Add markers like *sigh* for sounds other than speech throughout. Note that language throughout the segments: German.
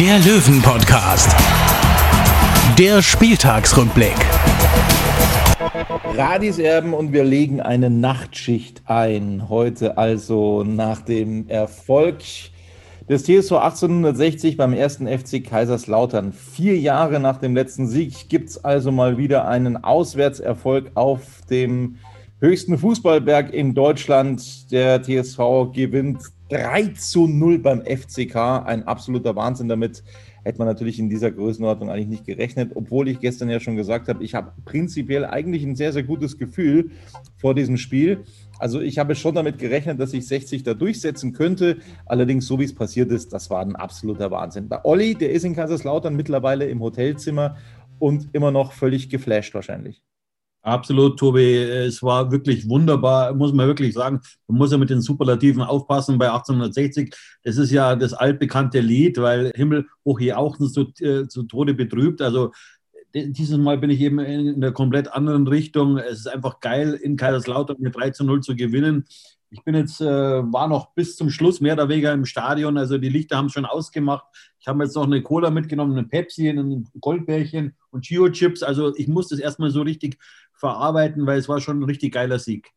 der Löwen-Podcast. Der Spieltagsrückblick. Radis Erben und wir legen eine Nachtschicht ein. Heute also nach dem Erfolg des TSV 1860 beim ersten FC Kaiserslautern. Vier Jahre nach dem letzten Sieg gibt es also mal wieder einen Auswärtserfolg auf dem höchsten Fußballberg in Deutschland. Der TSV gewinnt 3 zu 0 beim FCK. Ein absoluter Wahnsinn damit. Hätte man natürlich in dieser Größenordnung eigentlich nicht gerechnet, obwohl ich gestern ja schon gesagt habe, ich habe prinzipiell eigentlich ein sehr, sehr gutes Gefühl vor diesem Spiel. Also ich habe schon damit gerechnet, dass ich 60 da durchsetzen könnte. Allerdings, so wie es passiert ist, das war ein absoluter Wahnsinn. Der Olli, der ist in Kaiserslautern mittlerweile im Hotelzimmer und immer noch völlig geflasht wahrscheinlich. Absolut, Tobi. Es war wirklich wunderbar, muss man wirklich sagen. Man muss ja mit den Superlativen aufpassen bei 1860. Das ist ja das altbekannte Lied, weil Himmel hoch hier auch zu, äh, zu Tode betrübt. Also dieses Mal bin ich eben in einer komplett anderen Richtung. Es ist einfach geil, in Kaiserslautern mit 3 zu 0 zu gewinnen. Ich bin jetzt, äh, war noch bis zum Schluss mehr oder weniger im Stadion. Also die Lichter haben schon ausgemacht. Ich habe jetzt noch eine Cola mitgenommen, eine Pepsi, ein Goldbärchen und Chio-Chips. Also ich muss das erstmal so richtig verarbeiten, weil es war schon ein richtig geiler Sieg.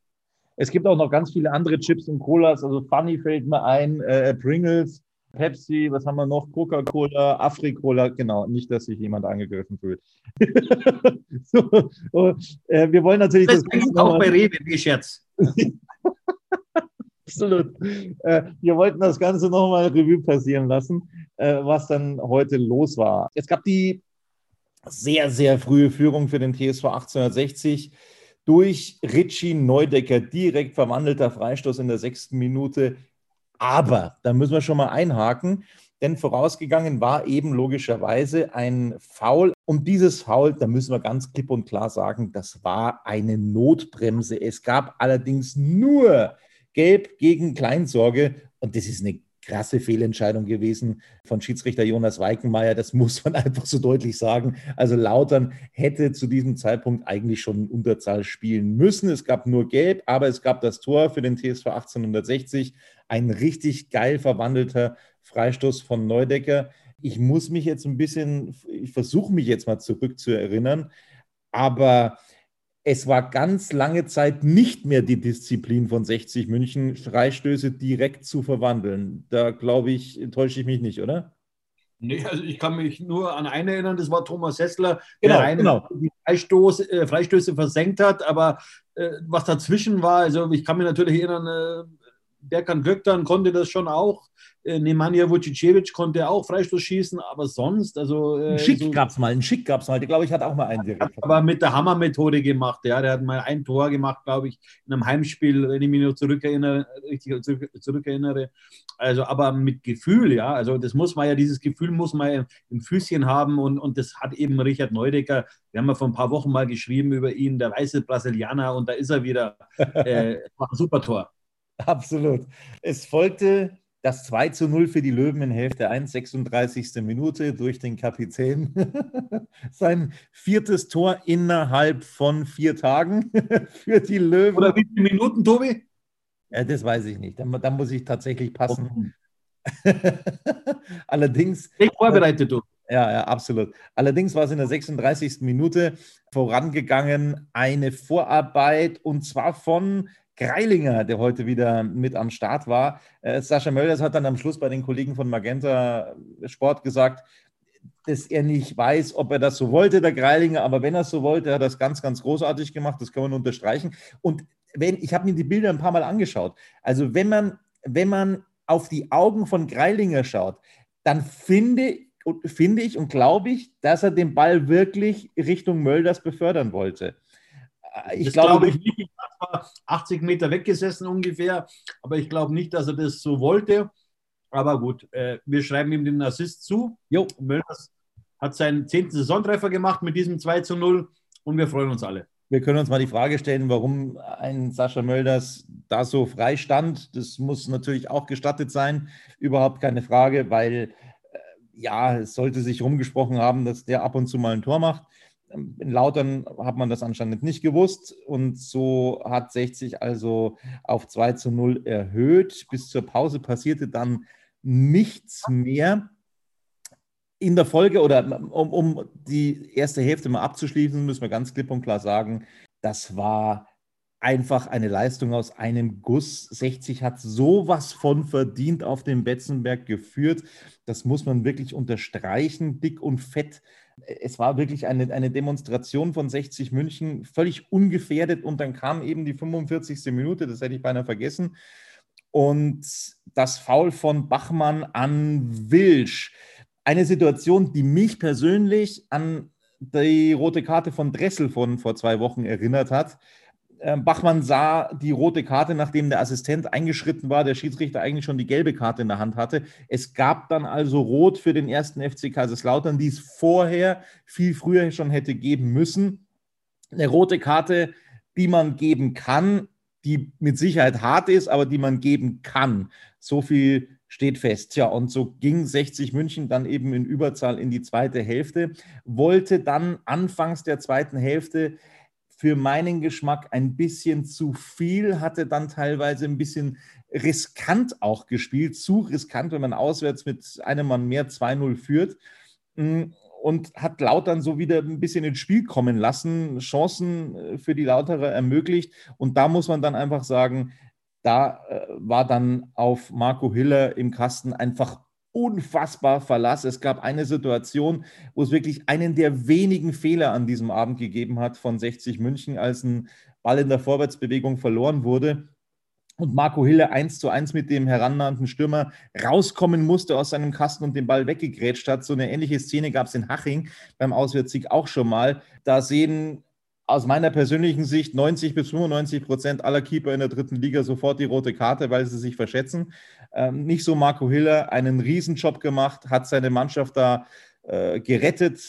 Es gibt auch noch ganz viele andere Chips und Colas. Also Funny fällt mir ein, äh, Pringles, Pepsi, was haben wir noch? Coca-Cola, Afri-Cola, genau, nicht, dass sich jemand angegriffen fühlt. *laughs* so, oh, äh, wir wollen natürlich das, das auch bei Rewe, wie Scherz. *laughs* Absolut. Äh, wir wollten das Ganze nochmal Revue passieren lassen, äh, was dann heute los war. Es gab die sehr, sehr frühe Führung für den TSV 1860 durch Richie Neudecker, direkt verwandelter Freistoß in der sechsten Minute. Aber da müssen wir schon mal einhaken, denn vorausgegangen war eben logischerweise ein Foul. Und dieses Foul, da müssen wir ganz klipp und klar sagen, das war eine Notbremse. Es gab allerdings nur Gelb gegen Kleinsorge. Und das ist eine krasse Fehlentscheidung gewesen von Schiedsrichter Jonas Weikenmeier. Das muss man *laughs* einfach so deutlich sagen. Also Lautern hätte zu diesem Zeitpunkt eigentlich schon Unterzahl spielen müssen. Es gab nur Gelb, aber es gab das Tor für den TSV 1860. Ein richtig geil verwandelter Freistoß von Neudecker. Ich muss mich jetzt ein bisschen, ich versuche mich jetzt mal zurückzuerinnern, aber es war ganz lange Zeit nicht mehr die Disziplin von 60 München, Freistöße direkt zu verwandeln. Da glaube ich, täusche ich mich nicht, oder? Nee, also ich kann mich nur an einen erinnern, das war Thomas Hessler, genau, der einen genau. die Freistoß, äh, Freistöße versenkt hat, aber äh, was dazwischen war, also ich kann mich natürlich erinnern, äh, Berkan Göktan konnte das schon auch. Äh, Nemanja Vucicevic konnte auch Freistoß schießen, aber sonst, also. Äh, ein Schick so, gab es mal, ein Schick gab es mal. Ich glaube, ich hatte auch mal einen direkt. Aber mit der Hammer-Methode gemacht, ja. Der hat mal ein Tor gemacht, glaube ich, in einem Heimspiel, wenn ich mich noch zurückerinnere, richtig zurück, zurückerinnere. Also, aber mit Gefühl, ja. Also, das muss man ja, dieses Gefühl muss man im Füßchen haben und, und das hat eben Richard Neudecker. Wir haben ja vor ein paar Wochen mal geschrieben über ihn, der weiße Brasilianer, und da ist er wieder. *laughs* äh, war ein super Tor. Absolut. Es folgte das 2 zu 0 für die Löwen in Hälfte 1, 36. Minute durch den Kapitän. *laughs* Sein viertes Tor innerhalb von vier Tagen *laughs* für die Löwen. Oder wie viele Minuten, Tobi? Ja, das weiß ich nicht. Da, da muss ich tatsächlich passen. *laughs* Allerdings. Ich vorbereitet, du. Ja, ja, absolut. Allerdings war es in der 36. Minute vorangegangen eine Vorarbeit und zwar von Greilinger, der heute wieder mit am Start war. Äh, Sascha Mölders hat dann am Schluss bei den Kollegen von Magenta Sport gesagt, dass er nicht weiß, ob er das so wollte, der Greilinger, aber wenn er es so wollte, hat er das ganz, ganz großartig gemacht, das kann man unterstreichen. Und wenn, ich habe mir die Bilder ein paar Mal angeschaut. Also wenn man, wenn man auf die Augen von Greilinger schaut, dann finde, finde ich und glaube ich, dass er den Ball wirklich Richtung Mölders befördern wollte. Ich das glaube, glaube ich nicht. Ich 80 Meter weggesessen ungefähr, aber ich glaube nicht, dass er das so wollte. Aber gut, äh, wir schreiben ihm den Assist zu. Jo, Mölders hat seinen zehnten Saisontreffer gemacht mit diesem 2 zu 0 und wir freuen uns alle. Wir können uns mal die Frage stellen, warum ein Sascha Mölders da so frei stand. Das muss natürlich auch gestattet sein, überhaupt keine Frage, weil äh, ja, es sollte sich rumgesprochen haben, dass der ab und zu mal ein Tor macht. In Lautern hat man das anscheinend nicht gewusst und so hat 60 also auf 2 zu 0 erhöht. Bis zur Pause passierte dann nichts mehr. In der Folge oder um, um die erste Hälfte mal abzuschließen, müssen wir ganz klipp und klar sagen, das war einfach eine Leistung aus einem Guss. 60 hat sowas von verdient auf dem Betzenberg geführt. Das muss man wirklich unterstreichen, dick und fett es war wirklich eine, eine Demonstration von 60 München, völlig ungefährdet. Und dann kam eben die 45. Minute, das hätte ich beinahe vergessen. Und das Foul von Bachmann an Wilsch. Eine Situation, die mich persönlich an die rote Karte von Dressel von vor zwei Wochen erinnert hat. Ähm, Bachmann sah die rote Karte, nachdem der Assistent eingeschritten war, der Schiedsrichter eigentlich schon die gelbe Karte in der Hand hatte. Es gab dann also Rot für den ersten FC Kaiserslautern, die es vorher viel früher schon hätte geben müssen. Eine rote Karte, die man geben kann, die mit Sicherheit hart ist, aber die man geben kann. So viel steht fest. Tja, und so ging 60 München dann eben in Überzahl in die zweite Hälfte, wollte dann anfangs der zweiten Hälfte für meinen Geschmack ein bisschen zu viel, hatte dann teilweise ein bisschen riskant auch gespielt, zu riskant, wenn man auswärts mit einem Mann mehr 2-0 führt mm, und hat Lautern so wieder ein bisschen ins Spiel kommen lassen, Chancen äh, für die Lauterer ermöglicht. Und da muss man dann einfach sagen, da äh, war dann auf Marco Hiller im Kasten einfach unfassbar Verlass. Es gab eine Situation, wo es wirklich einen der wenigen Fehler an diesem Abend gegeben hat von 60 München, als ein Ball in der Vorwärtsbewegung verloren wurde und Marco Hille eins zu eins mit dem herannahenden Stürmer rauskommen musste aus seinem Kasten und den Ball weggegrätscht hat. So eine ähnliche Szene gab es in Haching beim Auswärtssieg auch schon mal. Da sehen aus meiner persönlichen Sicht 90 bis 95 Prozent aller Keeper in der dritten Liga sofort die rote Karte, weil sie sich verschätzen. Ähm, nicht so Marco Hiller, einen Riesenjob gemacht, hat seine Mannschaft da äh, gerettet.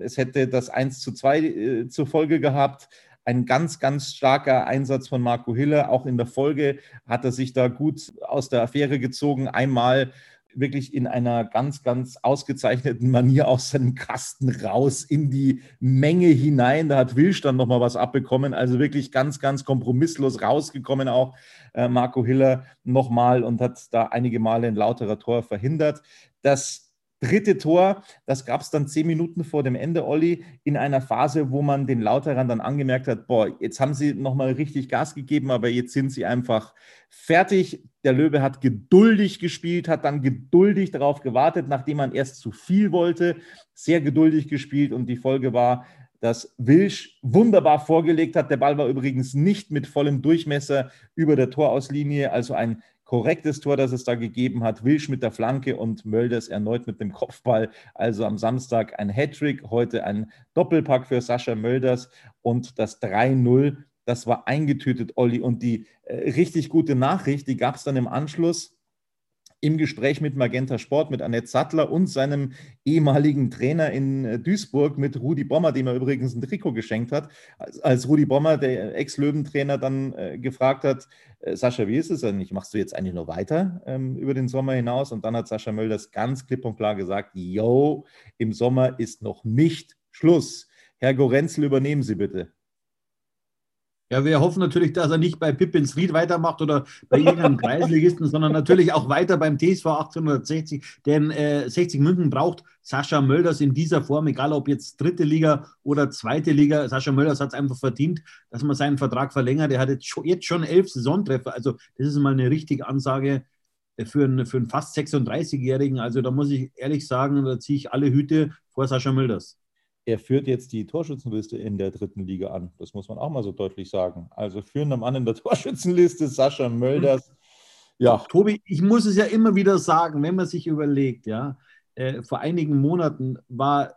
Es hätte das 1 zu 2 äh, zur Folge gehabt. Ein ganz, ganz starker Einsatz von Marco Hiller. Auch in der Folge hat er sich da gut aus der Affäre gezogen. Einmal wirklich in einer ganz, ganz ausgezeichneten Manier aus seinem Kasten raus in die Menge hinein. Da hat Wilsch dann nochmal was abbekommen. Also wirklich ganz, ganz kompromisslos rausgekommen auch äh, Marco Hiller nochmal und hat da einige Male ein lauterer Tor verhindert. Das dritte Tor, das gab es dann zehn Minuten vor dem Ende, Olli, in einer Phase, wo man den Lauterern dann angemerkt hat, boah, jetzt haben sie nochmal richtig Gas gegeben, aber jetzt sind sie einfach fertig. Der Löwe hat geduldig gespielt, hat dann geduldig darauf gewartet, nachdem man erst zu viel wollte, sehr geduldig gespielt und die Folge war, dass Wilsch wunderbar vorgelegt hat. Der Ball war übrigens nicht mit vollem Durchmesser über der Torauslinie, also ein korrektes Tor, das es da gegeben hat. Wilsch mit der Flanke und Mölders erneut mit dem Kopfball. Also am Samstag ein Hattrick, heute ein Doppelpack für Sascha Mölders und das 3-0. Das war eingetütet, Olli. Und die äh, richtig gute Nachricht, die gab es dann im Anschluss im Gespräch mit Magenta Sport, mit Annette Sattler und seinem ehemaligen Trainer in äh, Duisburg, mit Rudi Bommer, dem er übrigens ein Trikot geschenkt hat. Als, Rudi Bommer, der Ex-Löwentrainer, dann äh, gefragt hat, äh, Sascha, wie ist es eigentlich? Machst du jetzt eigentlich noch weiter ähm, über den Sommer hinaus? Und dann hat Sascha Mölders ganz klipp und klar gesagt, yo, im Sommer ist noch nicht Schluss. Herr Gorenzel, übernehmen Sie bitte. Ja, wir hoffen natürlich, dass er nicht bei Pippins Ried weitermacht oder bei irgendeinem Kreisligisten, *laughs* sondern natürlich auch weiter beim TSV 1860. Denn äh, 60 München braucht Sascha Mölders in dieser Form, egal ob jetzt dritte Liga oder zweite Liga. Sascha Mölders hat es einfach verdient, dass man seinen Vertrag verlängert. Er hat jetzt schon, jetzt schon elf Saisontreffer. Also, das ist mal eine richtige Ansage für einen, für einen fast 36-Jährigen. Also, da muss ich ehrlich sagen, da ziehe ich alle Hüte vor Sascha Mölders er führt jetzt die Torschützenliste in der dritten Liga an. Das muss man auch mal so deutlich sagen. Also führender Mann in der *laughs* Torschützenliste, Sascha Mölders. Ja. Tobi, ich muss es ja immer wieder sagen, wenn man sich überlegt, ja, äh, vor einigen Monaten war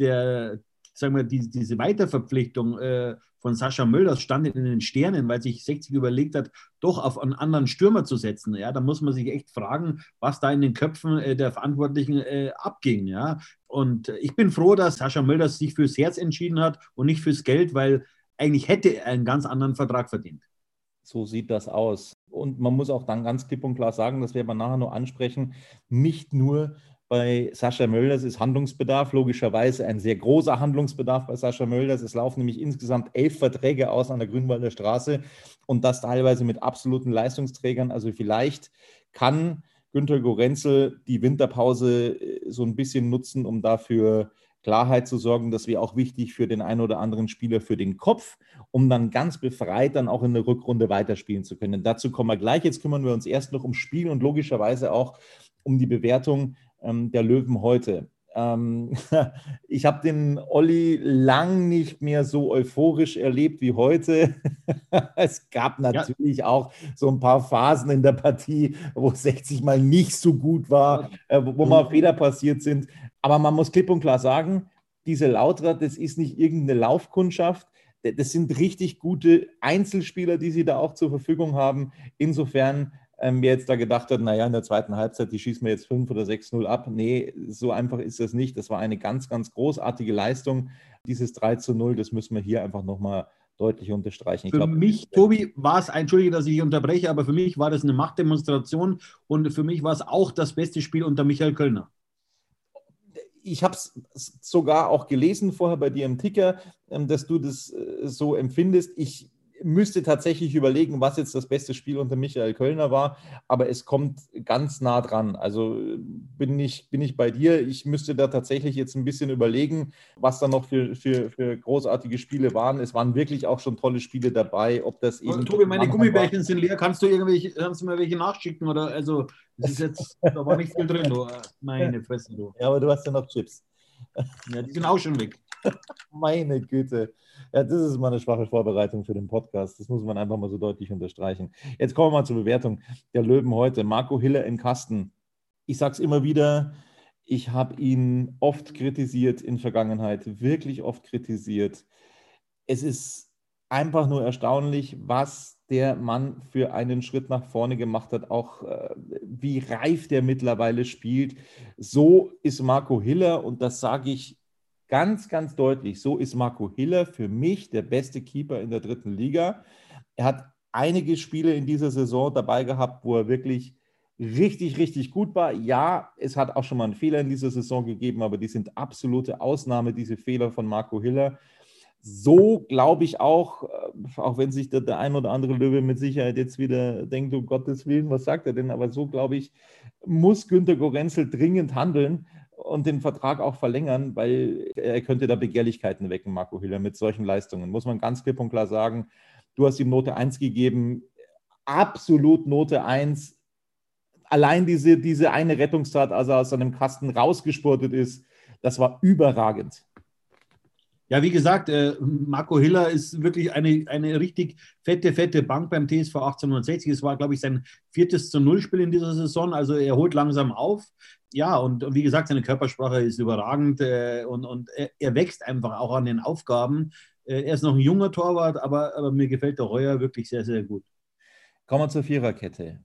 der, sagen wir, die, diese Weiterverpflichtung äh, von Sascha Mölders stand in den Sternen, weil sich 60 überlegt hat, doch auf einen anderen Stürmer zu setzen. Ja, da muss man sich echt fragen, was da in den Köpfen äh, der Verantwortlichen äh, abging. Ja, und ich bin froh, dass Sascha Mölders sich fürs Herz entschieden hat und nicht fürs Geld, weil eigentlich hätte er einen ganz anderen Vertrag verdient. So sieht das aus. Und man muss auch dann ganz klipp und klar sagen, das werden wir nachher noch ansprechen, nicht nur bei Sascha Mölders ist Handlungsbedarf, logischerweise ein sehr großer Handlungsbedarf bei Sascha Mölders. Es laufen nämlich insgesamt elf Verträge aus an der Grünwalder Straße und das teilweise mit absoluten Leistungsträgern. Also vielleicht kann Günter Gorenzel die Winterpause äh, so ein bisschen nutzen, um dafür Klarheit zu sorgen. Das wäre auch wichtig für den einen oder anderen Spieler für den Kopf, um dann ganz befreit dann auch in der Rückrunde weiterspielen zu können. Dazu kommen wir gleich. Jetzt kümmern wir uns erst noch um Spiel und logischerweise auch um die Bewertung der Löwen heute. Ähm, *laughs* ich habe den Olli lang nicht mehr so euphorisch erlebt wie heute. *laughs* es gab natürlich ja. auch so ein paar Phasen in der Partie, wo 60 mal nicht so gut war, äh, wo mal Fehler passiert sind. Aber man muss klipp und klar sagen, diese Lautra, das ist nicht irgendeine Laufkundschaft. Das sind richtig gute Einzelspieler, die sie da auch zur Verfügung haben. Insofern ähm, wer jetzt da gedacht hat, naja, in der zweiten Halbzeit, die schießen wir jetzt 5 oder 6-0 ab. Nee, so einfach ist das nicht. Das war eine ganz, ganz großartige Leistung. Dieses 3 zu 0, das müssen wir hier einfach nochmal deutlich unterstreichen. Ich für glaub, mich, Tobi, war es, entschuldige, dass ich unterbreche, aber für mich war das eine Machtdemonstration und für mich war es auch das beste Spiel unter Michael Kölner ich habe es sogar auch gelesen vorher bei dir im Ticker, ähm, dass du das äh, so empfindest. Ich müsste tatsächlich überlegen, was jetzt das beste Spiel unter Michael Kölner war, aber es kommt ganz nah dran. Also bin ich, bin ich bei dir. Ich müsste da tatsächlich jetzt ein bisschen überlegen, was da noch für, für, für großartige Spiele waren. Es waren wirklich auch schon tolle Spiele dabei, ob das eben. Tobi, meine Gummibärchen war. sind leer. Kannst du irgendwelche, kannst du mir welche nachschicken? Oder also, das ist jetzt, da war nicht viel drin, du. Meine Fresse, du. Ja, aber du hast ja noch Chips. Ja, die sind auch schon weg. *laughs* Meine Güte. Ja, das ist mal eine schwache Vorbereitung für den Podcast. Das muss man einfach mal so deutlich unterstreichen. Jetzt kommen wir mal zur Bewertung der Löwen heute. Marco Hiller im Kasten. Ich sage es immer wieder, ich habe ihn oft kritisiert in Vergangenheit, wirklich oft kritisiert. Es ist einfach nur erstaunlich, was der Mann für einen Schritt nach vorne gemacht hat, auch äh, wie reif der mittlerweile spielt. So ist Marco Hiller und das sage ich ganz, ganz deutlich, so ist Marco Hiller für mich der beste Keeper in der dritten Liga. Er hat einige Spiele in dieser Saison dabei gehabt, wo er wirklich richtig, richtig gut war. Ja, es hat auch schon mal einen Fehler in dieser Saison gegeben, aber die sind absolute Ausnahme, diese Fehler von Marco Hiller. So glaube ich auch, äh, auch wenn sich der, der ein oder andere Löwe mit Sicherheit jetzt wieder denkt, um Gottes Willen, was sagt er denn? Aber so glaube ich, muss Günter Gorenzel dringend handeln, und den Vertrag auch verlängern, weil er könnte da Begehrlichkeiten wecken, Marco Hiller, mit solchen Leistungen. Muss man ganz klipp und klar sagen. Du hast ihm Note 1 gegeben, absolut Note 1. Allein diese, diese eine Rettungstat, als er aus seinem Kasten rausgespurtet ist, das war überragend. Ja, wie gesagt, äh, Marco Hiller ist wirklich eine, eine richtig fette, fette Bank beim TSV 1860. Es war, glaube ich, sein viertes zu Null-Spiel in dieser Saison. Also er holt langsam auf. Ja, und, und wie gesagt, seine Körpersprache ist überragend äh, und, und er, er, wächst einfach auch an den Aufgaben. Äh, er ist noch ein junger Torwart, aber, aber mir gefällt der Heuer wirklich sehr, sehr gut. Kommen wir zur Viererkette.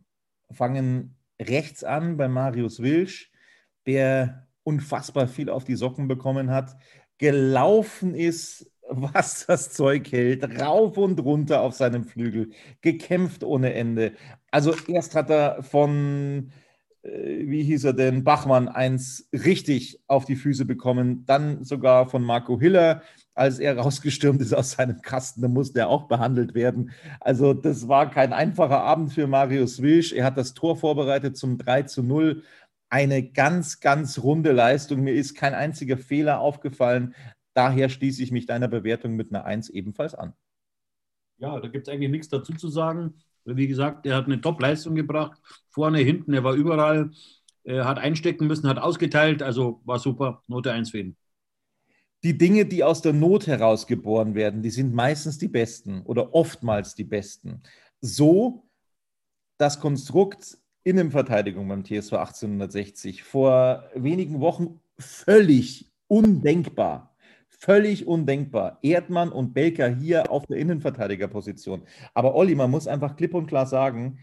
Fangen rechts an bei Marius Wilsch, der unfassbar viel auf die Socken bekommen hat gelaufen ist, was das Zeug hält, rauf und runter auf seinem Flügel, gekämpft ohne Ende. Also erst hat er von, äh, wie hieß er denn, Bachmann eins richtig auf die Füße bekommen, dann sogar von Marco Hiller als er rausgestürmt ist aus seinem Kasten. Da musste er auch behandelt werden. Also das war kein einfacher Abend für Marius Wilsch. Er hat das Tor vorbereitet zum 3 zu 0. Eine ganz, ganz runde Leistung. Mir ist kein einziger Fehler aufgefallen. Daher schließe ich mich deiner Bewertung mit einer 1 ebenfalls an. Ja, da gibt es eigentlich nichts dazu zu sagen. Wie gesagt, er hat eine Top-Leistung gebracht. Vorne, hinten, er war überall. Er hat einstecken müssen, hat ausgeteilt. Also war super. Note 1 für ihn die Dinge, die aus der Not heraus geboren werden, die sind meistens die besten oder oftmals die besten. So das Konstrukt Innenverteidigung beim TSV 1860 vor wenigen Wochen völlig undenkbar. Völlig undenkbar. Erdmann und Belker hier auf der Innenverteidigerposition. Aber Olli, man muss einfach klipp und klar sagen,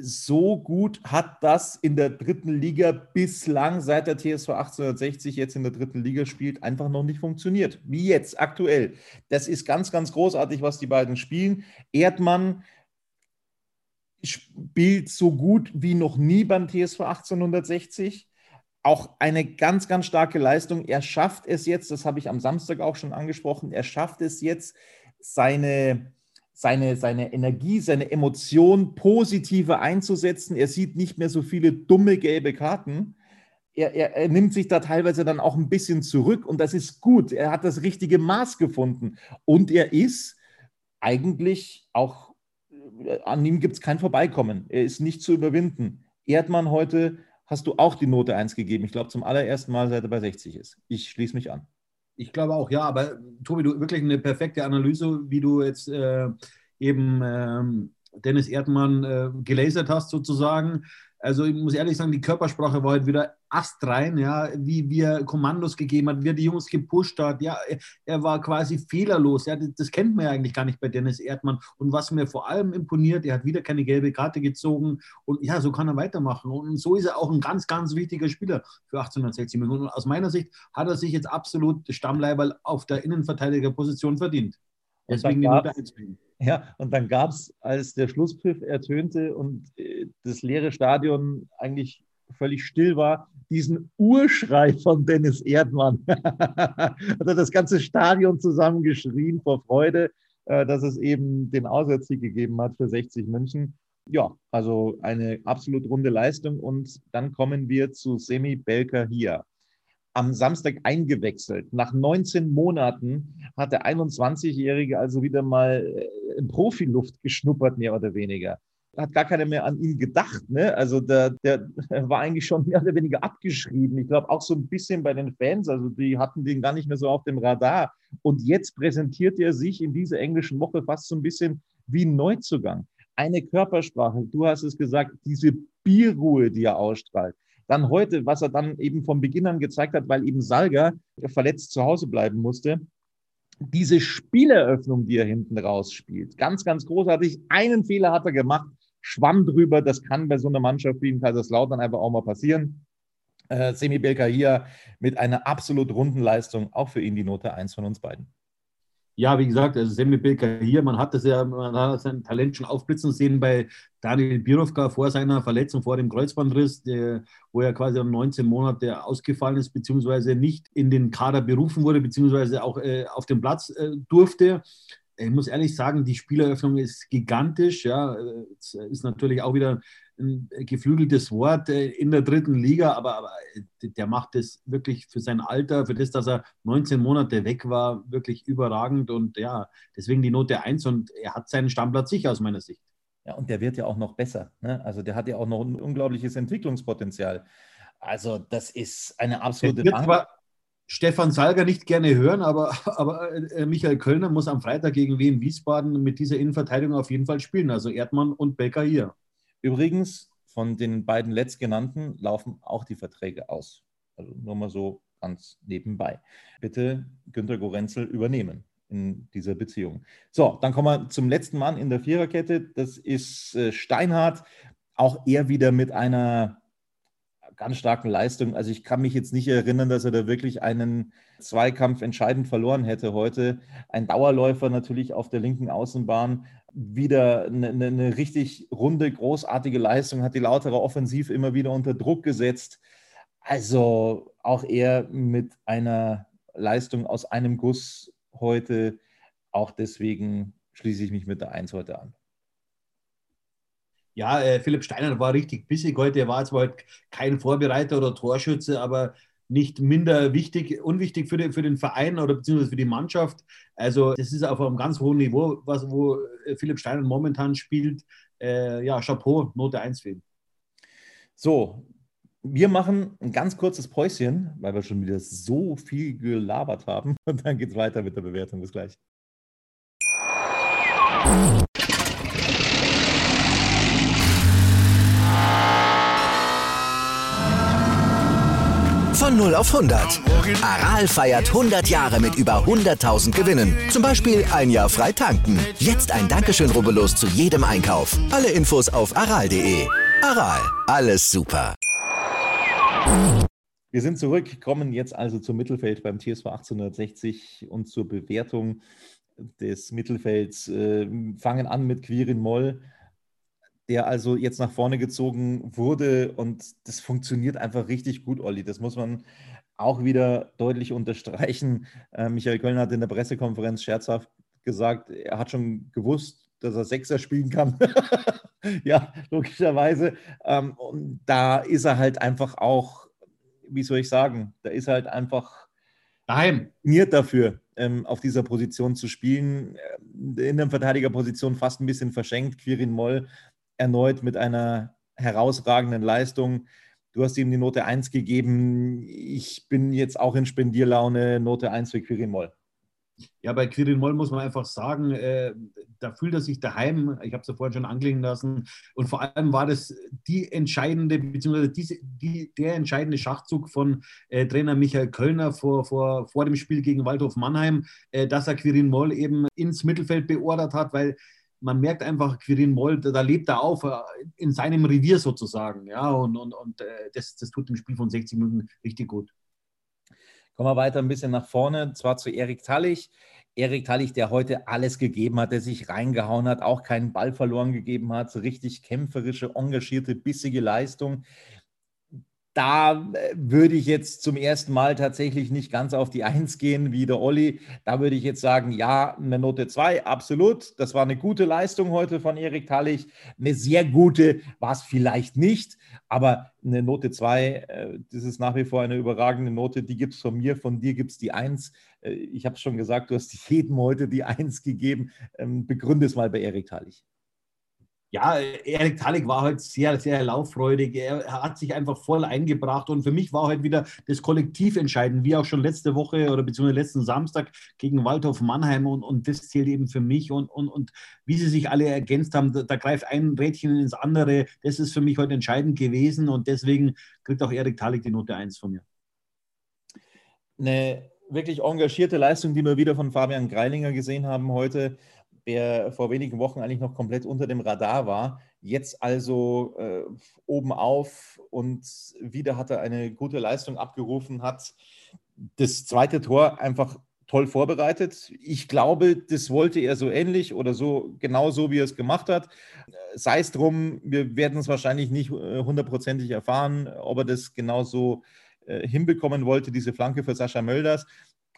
so gut hat das in der dritten Liga bislang, seit der TSV 1860 jetzt in der dritten Liga spielt, einfach noch nicht funktioniert. Wie jetzt, aktuell. Das ist ganz, ganz großartig, was die beiden spielen. Erdmann spielt so gut wie noch nie beim TSV 1860. Auch eine ganz, ganz starke Leistung. Er schafft es jetzt, das habe ich am Samstag auch schon angesprochen, er schafft es jetzt, seine seine, seine Energie, seine Emotion positiver einzusetzen. Er sieht nicht mehr so viele dumme gelbe Karten. Er, er, er, nimmt sich da teilweise dann auch ein bisschen zurück und das ist gut. Er hat das richtige Maß gefunden und er ist eigentlich auch, an ihm gibt es kein Vorbeikommen. Er ist nicht zu überwinden. Erdmann heute hast du auch die Note 1 gegeben. Ich glaube zum allerersten Mal, seit er bei 60 ist. Ich schließe mich an. Ich glaube auch, ja, aber Tobi, du wirklich eine perfekte Analyse, wie du jetzt äh, eben ähm, Dennis Erdmann äh, gelasert hast, sozusagen. Also ich muss ehrlich sagen, die Körpersprache war halt wieder astrein, ja, wie, er Kommandos gegeben hat, wie er die Jungs gepusht hat. Ja, er, er war quasi fehlerlos. Ja, das, das, kennt man ja eigentlich gar nicht bei Dennis Erdmann. Und was mir vor allem imponiert, er hat wieder keine gelbe Karte gezogen. Und ja, so kann er weitermachen. Und so ist er auch ein ganz, ganz wichtiger Spieler für 1860 Millionen. Und aus meiner Sicht hat er sich jetzt absolut Stammleiberl auf der Innenverteidigerposition verdient. Deswegen die Note 1 ja, und dann gab es, als der Schlusspfiff ertönte und äh, das leere Stadion eigentlich völlig still war, diesen Urschrei von Dennis Erdmann. *laughs* Hat er das ganze Stadion zusammengeschrien vor Freude, äh, dass es eben den Auswärtssieg gegeben hat für 60 München. Ja, also eine absolut runde Leistung. Und dann kommen wir zu Semi Belker hier am Samstag eingewechselt. Nach 19 Monaten hat der 21-Jährige also wieder mal äh, in Profiluft geschnuppert, mehr oder weniger. Hat gar keiner mehr an ihn gedacht. Ne? Also der, der *laughs* war eigentlich schon mehr oder weniger abgeschrieben. Ich glaube auch so ein bisschen bei den Fans. Also die hatten den gar nicht mehr so auf dem Radar. Und jetzt präsentiert er sich in dieser englischen Woche fast so ein bisschen wie ein Neuzugang. Eine Körpersprache, du hast es gesagt, diese Bierruhe, die er ausstrahlt dann heute, was er dann eben von Beginn an gezeigt hat, weil eben Salga verletzt zu Hause bleiben musste, diese Spieleröffnung, die er hinten rausspielt, ganz, ganz großartig. Einen Fehler hat er gemacht, schwamm drüber. Das kann bei so einer Mannschaft wie in Kaiserslautern einfach auch mal passieren. Äh, Semi Belka hier mit einer absolut runden Leistung, auch für ihn die Note 1 von uns beiden. Ja, wie gesagt, also Semmi Bilker hier, man hat das ja, man hat sein Talent schon aufblitzen sehen bei Daniel Birovka vor seiner Verletzung, vor dem Kreuzbandriss, der, wo er quasi 19 Monate ausgefallen ist, beziehungsweise nicht in den Kader berufen wurde, beziehungsweise auch äh, auf den Platz äh, durfte. Ich muss ehrlich sagen, die Spieleröffnung ist gigantisch. Ja, es ist natürlich auch wieder ein geflügeltes Wort äh, in der dritten Liga, aber, aber äh, der macht es wirklich für sein Alter, für das, dass er 19 Monate weg war, wirklich überragend und ja, deswegen die Note 1 und er hat seinen Stammplatz sicher aus meiner Sicht. Ja, und der wird ja auch noch besser. Ne? Also der hat ja auch noch ein unglaubliches Entwicklungspotenzial. Also das ist eine absolute Stefan Salger nicht gerne hören, aber, aber äh, Michael Kölner muss am Freitag gegen Wien Wiesbaden mit dieser Innenverteidigung auf jeden Fall spielen. Also Erdmann und Becker hier. Übrigens, von den beiden letztgenannten laufen auch die Verträge aus. Also nur mal so ganz nebenbei. Bitte Günter Gorenzel übernehmen in dieser Beziehung. So, dann kommen wir zum letzten Mann in der Viererkette. Das ist äh, Steinhardt. Auch er wieder mit einer ganz starken Leistung. Also ich kann mich jetzt nicht erinnern, dass er da wirklich einen Zweikampf entscheidend verloren hätte heute. Ein Dauerläufer natürlich auf der linken Außenbahn, wieder eine, eine, richtig runde, großartige Leistung, hat die lautere Offensiv immer wieder unter Druck gesetzt. Also auch er mit einer Leistung aus einem Guss heute. Auch deswegen schließe ich mich mit der Eins heute an. Ja, äh, Philipp Steiner war richtig bissig heute. Er war zwar halt kein Vorbereiter oder Torschütze, aber nicht minder wichtig, unwichtig für den, für den Verein oder beziehungsweise für die Mannschaft. Also das ist auf einem ganz hohen Niveau, was, wo äh, Philipp Steiner momentan spielt. Äh, ja, Chapeau, Note 1 für ihn. So, wir machen ein ganz kurzes Päuschen, weil wir schon wieder so viel gelabert haben. *laughs* Und dann geht es weiter mit der Bewertung. Bis gleich. 0 auf 100. Aral feiert 100 Jahre mit über 100.000 Gewinnen. Zum Beispiel ein Jahr frei tanken. Jetzt ein Dankeschön, rubbellos zu jedem Einkauf. Alle Infos auf aral.de. Aral, alles super. Wir sind zurück, kommen jetzt also zum Mittelfeld beim TSV 1860 und zur Bewertung des Mittelfelds. Äh, fangen an mit Quirin Moll, der also jetzt nach vorne gezogen wurde und das funktioniert einfach richtig gut, Olli. Das muss man auch wieder deutlich unterstreichen. Äh, Michael Köln hat in der Pressekonferenz scherzhaft gesagt, er hat schon gewusst, dass er Sechser spielen kann. *laughs* ja, logischerweise. Ähm, und da ist er halt einfach auch, wie soll ich sagen, da ist er halt einfach daheim. dafür, ähm, auf dieser Position zu spielen. Äh, in der Verteidigerposition fast ein bisschen verschenkt. Quirin Moll erneut mit einer herausragenden Leistung. Du hast ihm die Note 1 gegeben. Ich bin jetzt auch in Spendierlaune, Note 1 für Quirin Moll. Ja, bei Quirin Moll muss man einfach sagen, äh, da fühlt er sich daheim. Ich habe es ja vorhin schon anklingen lassen. Und vor allem war das die entscheidende, beziehungsweise diese, die, der entscheidende Schachzug von äh, Trainer Michael Kölner vor, vor, vor dem Spiel gegen Waldhof Mannheim, äh, dass er Quirin Moll eben ins Mittelfeld beordert hat, weil man merkt einfach, Quirin Moll, da lebt er auf äh, in seinem Revier sozusagen. Ja, und, und, und äh, das, das tut dem Spiel von 60 Minuten richtig gut. Kommen wir weiter ein bisschen nach vorne, zwar zu Erik Tallich. Erik Tallich, der heute alles gegeben hat, der sich reingehauen hat, auch keinen Ball verloren gegeben hat, so richtig kämpferische, engagierte, bissige Leistung da äh, würde ich jetzt zum ersten Mal tatsächlich nicht ganz auf die Eins gehen wie der Olli. Da würde ich jetzt sagen, ja, eine Note 2, absolut. Das war eine gute Leistung heute von Erik Tallich. Eine sehr gute war es vielleicht nicht, aber eine Note 2, äh, das ist nach wie vor eine überragende Note. Die gibt es von mir, von dir gibt es die Eins. Äh, ich habe es schon gesagt, du hast *laughs* jedem heute die Eins gegeben. Ähm, begründe es mal bei Erik Tallich ja, Erik Talik war halt sehr, sehr lauffreudig. Er hat sich einfach voll eingebracht und für mich war halt wieder das Kollektiv entscheidend, wie auch schon letzte Woche oder beziehungsweise letzten Samstag gegen Waldhof Mannheim und, und das zählt eben für mich und, und, und wie sie sich alle ergänzt haben, da, da greift ein Rädchen ins andere. Das ist für mich heute entscheidend gewesen und deswegen kriegt auch Erik Talik die Note 1 von mir. Eine wirklich engagierte Leistung, die wir wieder von Fabian Greilinger gesehen haben heute der vor wenigen Wochen eigentlich noch komplett unter dem Radar war. Jetzt also äh, oben auf und wieder hat er eine gute Leistung abgerufen, hat das zweite Tor einfach toll vorbereitet. Ich glaube, das wollte er so ähnlich oder so genau so, wie er es gemacht hat. Sei es drum, wir werden es wahrscheinlich nicht äh, hundertprozentig erfahren, ob er das genauso äh, hinbekommen wollte, diese Flanke für Sascha Mölders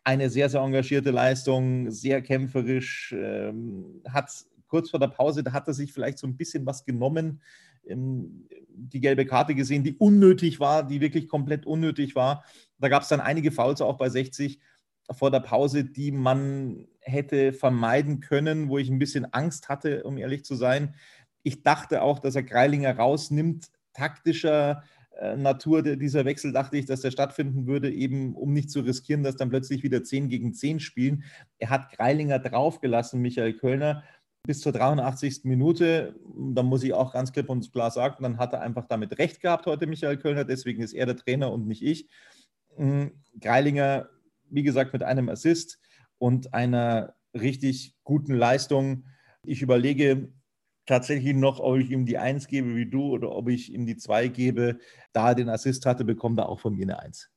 eine sehr, sehr engagierte Leistung, sehr kämpferisch, ähm, hat kurz vor der Pause, da hat er sich vielleicht so ein bisschen was genommen, ähm, die gelbe Karte gesehen, die unnötig war, die wirklich komplett unnötig war. Da gab es dann einige Fouls auch bei 60 vor der Pause, die man hätte vermeiden können, wo ich ein bisschen Angst hatte, um ehrlich zu sein. Ich dachte auch, dass er Greilinger rausnimmt, taktischer Natur dieser Wechsel dachte ich, dass der stattfinden würde, eben um nicht zu riskieren, dass dann plötzlich wieder 10 gegen 10 spielen. Er hat Greilinger draufgelassen, Michael Kölner, bis zur 83. Minute. Da muss ich auch ganz klipp und klar sagen, dann hat er einfach damit recht gehabt heute, Michael Kölner. Deswegen ist er der Trainer und nicht ich. Mm, Greilinger, wie gesagt, mit einem Assist und einer richtig guten Leistung. Ich überlege, tatsächlich noch, ob ich ihm die Eins gebe wie du oder ob ich ihm die Zwei gebe. Da er den Assist hatte, bekommt er auch von mir eine Eins.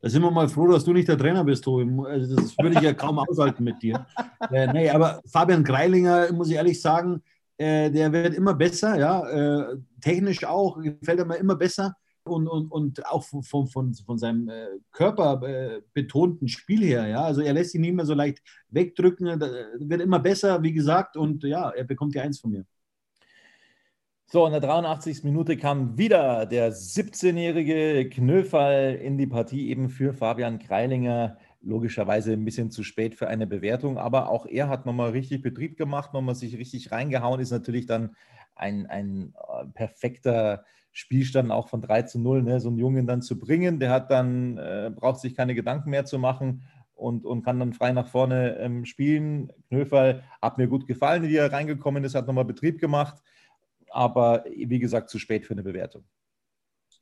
Da sind wir mal froh, dass du nicht der Trainer bist, Tobi. Also das würde ich ja kaum aushalten mit dir. Äh, nee, aber Fabian Greilinger, muss ich ehrlich sagen, äh, der wird immer besser, ja. Äh, technisch auch, gefällt er mir immer besser. Und, und, und auch von, von, von seinem äh, körperbetonten Spiel her. Ja? Also er lässt sich nicht mehr so leicht wegdrücken, wird immer besser, wie gesagt, und ja, er bekommt die Eins von mir. So, in der 83. Minute kam wieder der 17-jährige Knöfall in die Partie, eben für Fabian Kreilinger. Logischerweise ein bisschen zu spät für eine Bewertung, aber auch er hat nochmal richtig Betrieb gemacht, nochmal sich richtig reingehauen, ist natürlich dann ein, ein äh, perfekter Spielstand auch von 3 zu 0, ne? so einen Jungen dann zu bringen. Der hat dann, äh, braucht sich keine Gedanken mehr zu machen und, und kann dann frei nach vorne ähm, spielen. Knöferl hat mir gut gefallen, wie er reingekommen ist, hat nochmal Betrieb gemacht, aber wie gesagt, zu spät für eine Bewertung.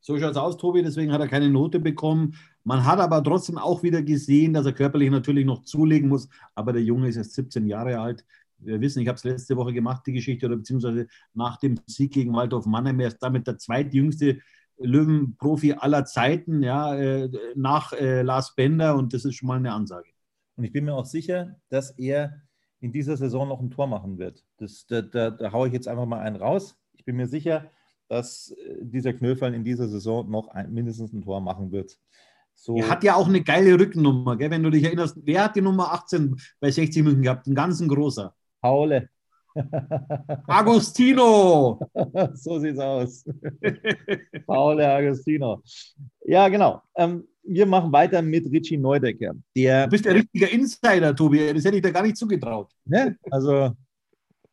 So schaut es aus, Tobi, deswegen hat er keine Note bekommen. Man hat aber trotzdem auch wieder gesehen, dass er körperlich natürlich noch zulegen muss, aber der Junge ist erst 17 Jahre alt wir wissen, ich habe es letzte Woche gemacht, die Geschichte, oder beziehungsweise nach dem Sieg gegen Waldorf Mannheim, er ist damit der zweitjüngste Löwenprofi aller Zeiten, ja, äh, nach äh, Lars Bender und das ist schon mal eine Ansage. Und ich bin mir auch sicher, dass er in dieser Saison noch ein Tor machen wird. Das, da, da, da haue ich jetzt einfach mal einen raus. Ich bin mir sicher, dass äh, dieser Knöfall in dieser Saison noch ein, mindestens ein Tor machen wird. So. Er hat ja auch eine geile Rückennummer, gell? wenn du dich erinnerst. Wer hat die Nummer 18 bei 60 München gehabt? Ein ganzen großer. Paule. Agostino! *laughs* so sieht's aus. *laughs* Paule Agostino. Ja, genau. Ähm, wir machen weiter mit Richie Neudecker. Der, du bist der richtige Insider, Tobi. Das hätte ich dir gar nicht zugetraut. Ne? Also,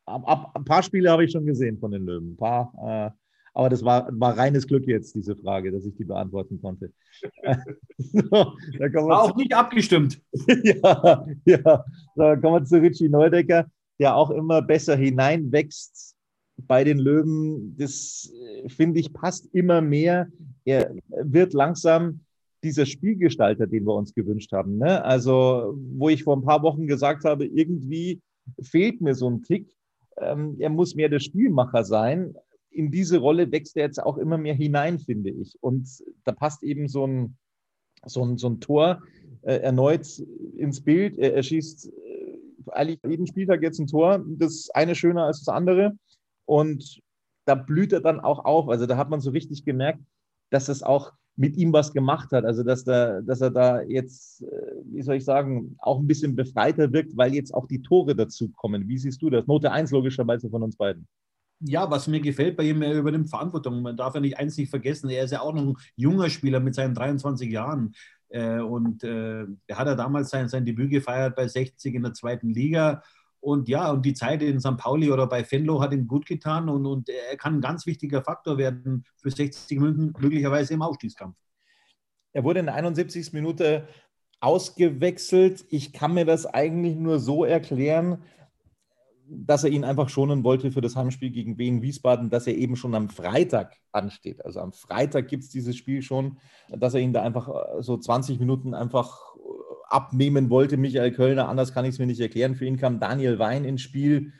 ab, ab, ein paar Spiele habe ich schon gesehen von den Löwen. Ein paar. Äh, aber das war, war reines Glück jetzt, diese Frage, dass ich die beantworten konnte. *laughs* so, war auch nicht abgestimmt. ja, ja. So, kommen wir zu Richie Neudecker der auch immer besser hineinwächst bei den Löwen. Das äh, finde ich passt immer mehr. Er wird langsam dieser Spielgestalter, den wir uns gewünscht haben. Ne? Also, wo ich vor ein paar Wochen gesagt habe, irgendwie fehlt mir so ein Tick. Ähm, er muss mehr der Spielmacher sein. In diese Rolle wächst er jetzt auch immer mehr hinein, finde ich. Und da passt eben so ein, so ein, so ein Tor äh, erneut ins Bild. Er, er schießt eigentlich jeden Spieltag jetzt ein Tor. Das eine schöner als das andere. Und da blüht er dann auch auf. Also da hat man so richtig gemerkt, dass es auch mit ihm was gemacht hat. Also dass, da, dass er da jetzt, äh, wie soll ich sagen, auch ein bisschen befreiter wirkt, weil jetzt auch die Tore dazu kommen. Wie siehst du das? Note 1 logischerweise von uns beiden. Ja, was mir gefällt bei ihm, er übernimmt Verantwortung. Man darf ja nicht eins nicht vergessen, er ist ja auch noch ein junger Spieler mit seinen 23 Jahren. Äh, und äh, er hat ja damals sein, sein Debüt gefeiert bei 60 in der zweiten Liga. Und ja, und die Zeit in St. Pauli oder bei Venlo hat ihm gut getan und, und er kann ein ganz wichtiger Faktor werden für 60 München, möglicherweise im Aufstiegskampf. Er wurde in der 71. Minute ausgewechselt. Ich kann mir das eigentlich nur so erklären, dass er ihn einfach schonen wollte für das Heimspiel gegen Wien Wiesbaden, dass er eben schon am Freitag ansteht. Also am Freitag gibt es dieses Spiel schon, dass er ihn da einfach äh, so 20 Minuten einfach äh, abnehmen wollte, Michael Kölner. Anders kann ich es mir nicht erklären. Für ihn kam Daniel Wein ins Spiel.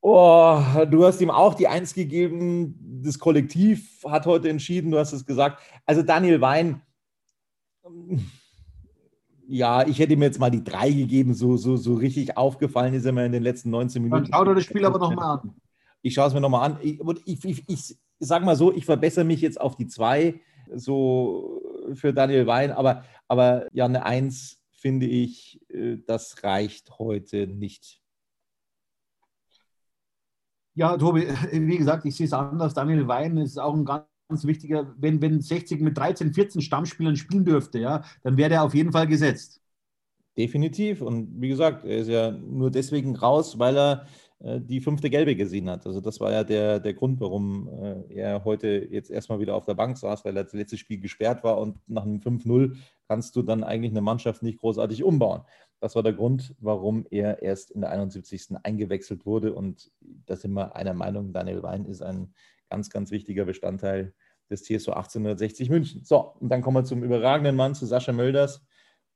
Oh, du hast ihm auch die Eins gegeben. Das Kollektiv hat heute entschieden, du hast es gesagt. Also Daniel Wein ja, ich hätte mir jetzt mal die drei gegeben, so, so, so richtig aufgefallen ist er mir in den letzten 19 Minuten. Dann schau dir das Spiel aber nochmal an. Ich schaue es mir nochmal an. Ich, ich, ich, ich sage mal so, ich verbessere mich jetzt auf die zwei, so für Daniel Wein, aber, aber ja, eine Eins finde ich, äh, das reicht heute nicht. Ja, Tobi, *laughs* wie gesagt, ich sehe es anders. Daniel Wein ist auch ein ganz ganz wichtiger, wenn, wenn 60 mit 13, 14 Stammspielern spielen dürfte, ja, dann wäre er auf jeden Fall gesetzt. Definitiv. Und wie gesagt, er ist ja nur deswegen raus, weil er äh, die fünfte Gelbe gesehen hat. Also das war ja der, der Grund, warum äh, er heute jetzt erstmal wieder auf der Bank saß, weil er das letzte Spiel gesperrt war und nach einem 5-0 kannst du dann eigentlich eine Mannschaft nicht großartig umbauen. Das war der Grund, warum er erst in der 71. eingewechselt wurde und da sind wir einer Meinung, Daniel Wein ist ein Ganz, ganz wichtiger Bestandteil des TSV 1860 München. So, und dann kommen wir zum überragenden Mann, zu Sascha Mölders,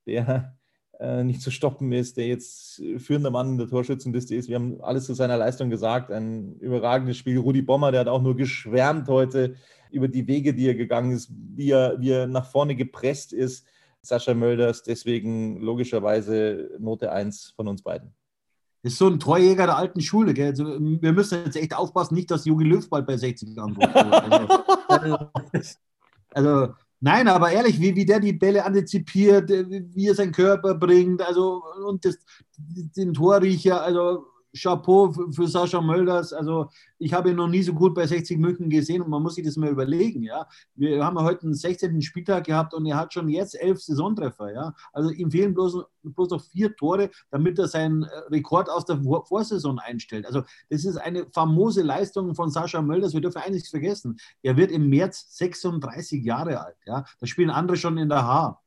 der äh, nicht zu stoppen ist, der jetzt führender Mann in der Torschützenliste ist. Wir haben alles zu seiner Leistung gesagt. Ein überragendes Spiel. Rudi Bommer, der hat auch nur geschwärmt heute über die Wege, die er gegangen ist, wie er, wie er nach vorne gepresst ist. Sascha Mölders, deswegen logischerweise Note 1 von uns beiden ist so ein Treujäger der alten Schule. Gell? Also, wir müssen jetzt echt aufpassen, nicht, dass Jogi Löw bald bei 60 ankommt. Also, *laughs* Also Nein, aber ehrlich, wie, wie der die Bälle antizipiert, wie er seinen Körper bringt, also und das, den Torriecher, also Chapeau für Sascha Mölders. Also ich habe ihn noch nie so gut bei 60 München gesehen und man muss sich das mal überlegen. Ja, wir haben heute einen 16. Spieltag gehabt und er hat schon jetzt elf Saisontreffer. Ja, also ihm fehlen bloß, bloß noch vier Tore, damit er seinen äh, Rekord aus der Vorsaison einstellt. Also das ist eine famose Leistung von Sascha Mölders. Wir dürfen eines vergessen: Er wird im März 36 Jahre alt. Ja, da spielen andere schon in der H.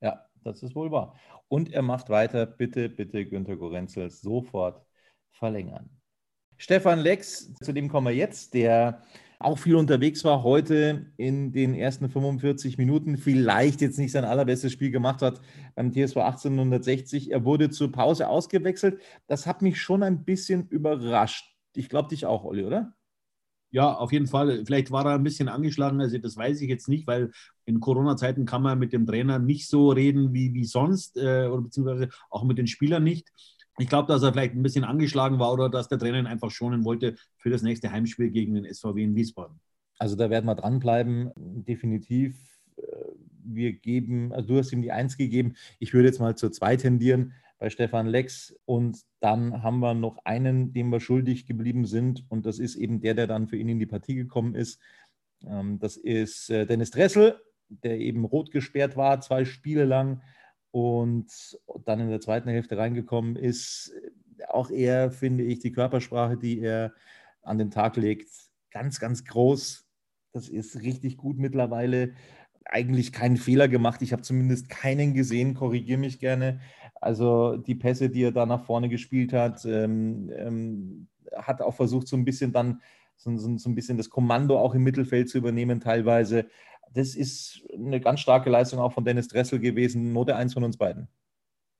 Ja, das ist wohl wahr. Und er macht weiter. Bitte, bitte, Günter Gorenzels, sofort verlängern. Stefan Lex, zu dem kommen wir jetzt, der auch viel unterwegs war heute in den ersten 45 Minuten, vielleicht jetzt nicht sein allerbestes Spiel gemacht hat beim TSV 1860. Er wurde zur Pause ausgewechselt. Das hat mich schon ein bisschen überrascht. Ich glaube dich auch, Olli, oder? Ja, auf jeden Fall. Vielleicht war er ein bisschen angeschlagen, also das weiß ich jetzt nicht, weil in Corona-Zeiten kann man mit dem Trainer nicht so reden wie, wie sonst, äh, oder beziehungsweise auch mit den Spielern nicht. Ich glaube, dass er vielleicht ein bisschen angeschlagen war oder dass der Trainer ihn einfach schonen wollte für das nächste Heimspiel gegen den SVW in Wiesbaden. Also da werden wir dranbleiben, definitiv. Äh, wir geben, also du hast ihm die Eins gegeben. Ich würde jetzt mal zur Zwei tendieren bei Stefan Lex. Und dann haben wir noch einen, dem wir schuldig geblieben sind. Und das ist eben der, der dann für ihn in die Partie gekommen ist. Ähm, das ist äh, Dennis Dressel, der eben rot gesperrt war, zwei Spiele lang und dann in der zweiten Hälfte reingekommen ist, auch er, finde ich, die Körpersprache, die er an den Tag legt, ganz, ganz groß. Das ist richtig gut mittlerweile. Eigentlich keinen Fehler gemacht. Ich habe zumindest keinen gesehen, korrigiere mich gerne. Also die Pässe, die er da nach vorne gespielt hat, ähm, ähm, hat auch versucht, so ein bisschen dann so, so, so, ein bisschen das Kommando auch im Mittelfeld zu übernehmen, teilweise das ist eine ganz starke Leistung auch von Dennis Dressel gewesen. Note 1 von uns beiden.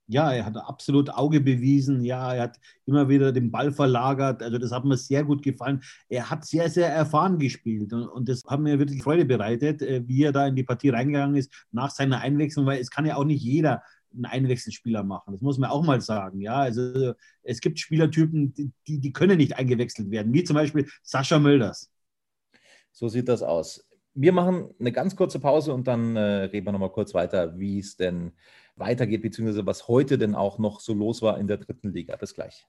Ja, er hat absolut Auge bewiesen. Ja, er hat immer wieder den Ball verlagert. Also, das hat mir sehr gut gefallen. Er hat sehr, sehr erfahren gespielt. Und, das hat mir wirklich Freude bereitet, äh, wie er da in die Partie reingegangen ist nach seiner Einwechslung, weil es kann ja auch nicht jeder einen Einwechselspieler machen. Das muss man auch mal sagen. Ja, also es gibt Spielertypen, die, die können nicht eingewechselt werden, wie zum Beispiel Sascha Mölders. So sieht das aus. Wir machen eine ganz kurze Pause und dann äh, reden wir nochmal kurz weiter, wie es denn weitergeht, beziehungsweise was heute denn auch noch so los war in der dritten Liga. Bis gleich.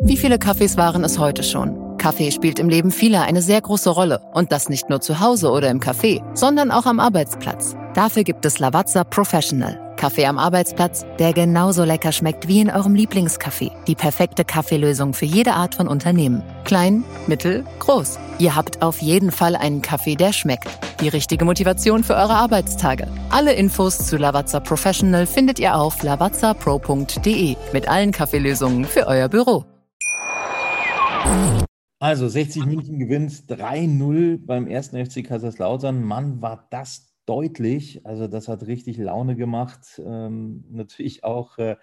Wie viele Kaffees waren es heute schon? Kaffee spielt im Leben vieler eine sehr große Rolle. Und das nicht nur zu Hause oder im Café, sondern auch am Arbeitsplatz. Dafür gibt es Lavazza Professional. Kaffee am Arbeitsplatz, der genauso lecker schmeckt wie in eurem Lieblingscafé. Die perfekte Kaffeelösung für jede Art von Unternehmen. Klein, mittel, groß. Ihr habt auf jeden Fall einen Kaffee, der schmeckt. Die richtige Motivation für eure Arbeitstage. Alle Infos zu Lavazza Professional findet ihr auf lavazzapro.de mit allen Kaffeelösungen für euer Büro. Also 60 München gewinnt 3-0 beim ersten FC Kaiserslautern. Mann, war das deutlich. Also das hat richtig Laune gemacht. Ähm, natürlich auch äh,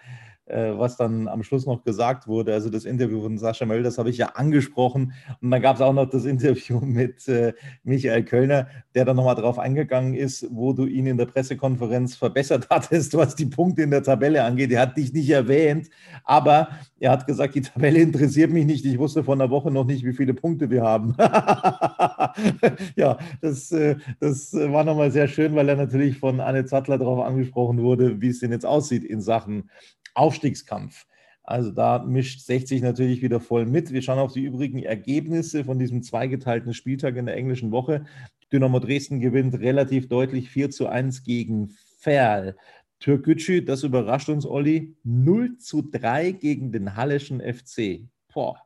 was dann am Schluss noch gesagt wurde. Also das Interview von Sascha Möll, das habe ich ja angesprochen. Und dann gab es auch noch das Interview *laughs* mit äh, Michael Kölner, der dann nochmal drauf eingegangen ist, wo du ihn in der Pressekonferenz verbessert *laughs* hattest, was die Punkte in der Tabelle angeht. Er hat dich nicht erwähnt, aber er hat gesagt, die Tabelle interessiert mich nicht. Ich wusste vor einer Woche noch nicht, wie viele Punkte wir haben. *laughs* ja, das, äh, das war nochmal sehr schön, weil er natürlich von Anne Zattler darauf angesprochen wurde, wie es denn jetzt aussieht in Sachen Aufstiegskampf. Also da mischt 60 natürlich wieder voll mit. Wir schauen auf die übrigen Ergebnisse von diesem zweigeteilten Spieltag in der englischen Woche. Dynamo Dresden gewinnt relativ deutlich 4 zu 1 gegen Ferl. Türkgücü, das überrascht uns, Olli, 0 zu 3 gegen den Hallischen FC. Boah.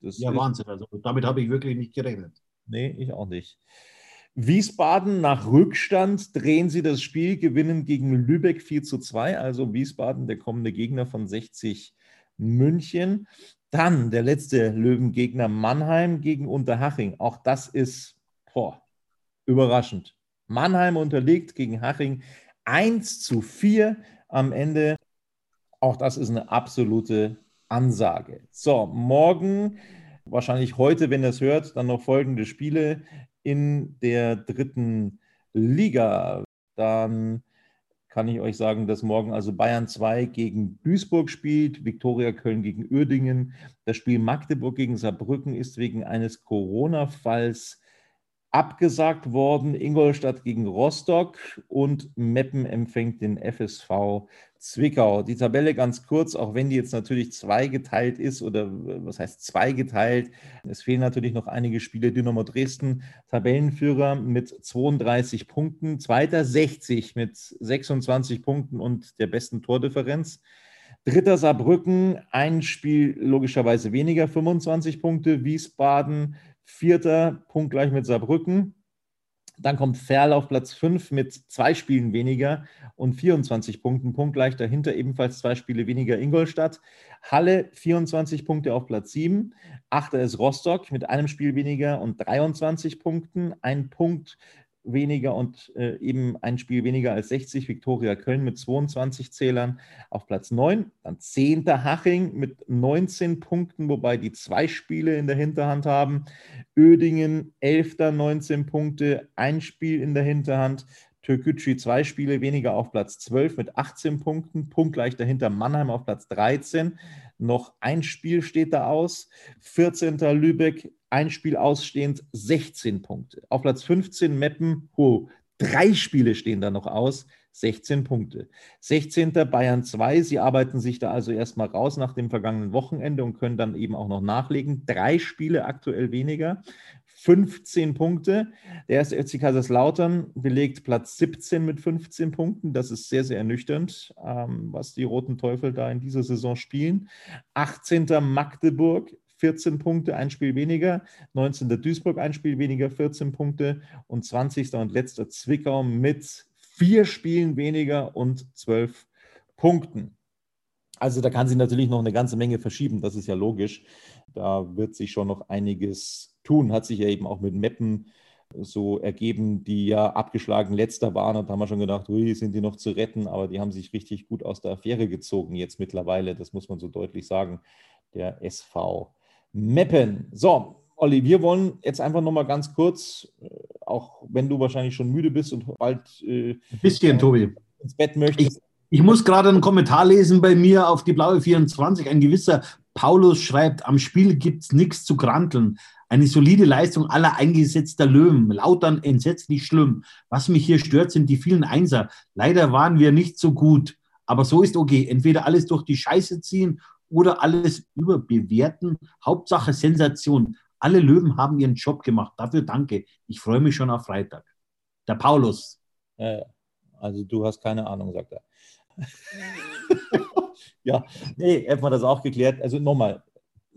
ja, Wahnsinn. Also damit habe ich wirklich nicht gerechnet. Nee, ich auch nicht. Wiesbaden nach Rückstand drehen sie das Spiel, gewinnen gegen Lübeck 4 zu 2, also Wiesbaden der kommende Gegner von 60 München. Dann der letzte Löwengegner Mannheim gegen Unterhaching. Auch das ist boah, überraschend. Mannheim unterliegt gegen Haching 1 zu 4 am Ende. Auch das ist eine absolute Ansage. So, morgen, wahrscheinlich heute, wenn ihr es hört, dann noch folgende Spiele in der dritten Liga. Dann kann ich euch sagen, dass morgen also Bayern 2 gegen Duisburg spielt, Viktoria Köln gegen Uerdingen. Das Spiel Magdeburg gegen Saarbrücken ist wegen eines Corona-Falls abgesagt worden. Ingolstadt gegen Rostock und Meppen empfängt den FSV Zwickau. Die Tabelle ganz kurz, auch wenn die jetzt natürlich zweigeteilt ist oder was heißt zweigeteilt. Es fehlen natürlich noch einige Spiele. Dynamo Dresden, Tabellenführer mit 32 Punkten, zweiter 60 mit 26 Punkten und der besten Tordifferenz. Dritter Saarbrücken, ein Spiel logischerweise weniger, 25 Punkte. Wiesbaden Vierter, punktgleich mit Saarbrücken. Dann kommt Ferl auf Platz 5 mit zwei Spielen weniger und 24 Punkten, punktgleich dahinter ebenfalls zwei Spiele weniger Ingolstadt. Halle 24 Punkte auf Platz 7. Achter ist Rostock mit einem Spiel weniger und 23 Punkten. Ein Punkt weniger und äh, eben ein Spiel weniger als 60. Viktoria Köln mit 22 Zählern auf Platz 9. Dann 10. Haching mit 19 Punkten, wobei die zwei Spiele in der Hinterhand haben. Ödingen 11. 19 Punkte, ein Spiel in der Hinterhand. Türkgücü zwei Spiele weniger auf Platz 12 mit 18 Punkten, punktgleich dahinter Mannheim auf Platz 13. Noch ein Spiel steht da aus. 14. Lübeck ein Spiel ausstehend, 16 Punkte. Auf Platz 15 Meppen, oh, drei Spiele stehen da noch aus, 16 Punkte. 16. Bayern 2, sie arbeiten sich da also erstmal raus nach dem vergangenen Wochenende und können dann eben auch noch nachlegen. Drei Spiele aktuell weniger. 15 Punkte. Der erste FC Kaiserslautern belegt Platz 17 mit 15 Punkten. Das ist sehr, sehr ernüchternd, ähm, was die Roten Teufel da in dieser Saison spielen. 18. Magdeburg 14 Punkte, ein Spiel weniger. 19. Duisburg, ein Spiel weniger, 14 Punkte. Und 20. und letzter Zwickau mit vier Spielen weniger und 12 Punkten. Also da kann sich natürlich noch eine ganze Menge verschieben, das ist ja logisch. Da wird sich schon noch einiges tun. Hat sich ja eben auch mit Meppen so ergeben, die ja abgeschlagen letzter waren. Und da haben wir schon gedacht, ui, sind die noch zu retten, aber die haben sich richtig gut aus der Affäre gezogen jetzt mittlerweile. Das muss man so deutlich sagen. Der SV Meppen. So, Olli, wir wollen jetzt einfach nochmal ganz kurz, äh, auch wenn du wahrscheinlich schon müde bist und bald äh, ein bisschen, Tobi. ins Bett möchtest. Ich, ich muss gerade einen Kommentar lesen bei mir auf die blaue 24. Ein gewisser Paulus schreibt, am Spiel gibt es nichts zu granteln. Eine solide Leistung aller eingesetzter Löwen. Lautern entsetzlich schlimm. Was mich hier stört, sind die vielen Einser. Leider waren wir nicht so gut. Aber so ist okay. Entweder alles durch die Scheiße ziehen oder alles überbewerten. Hauptsache Sensation. Alle Löwen haben ihren Job gemacht. Dafür danke. Ich freue mich schon auf Freitag. Der Paulus. Ja, also du hast keine Ahnung, sagt er. *laughs* ja, nee, hätten wir das auch geklärt. Also nochmal,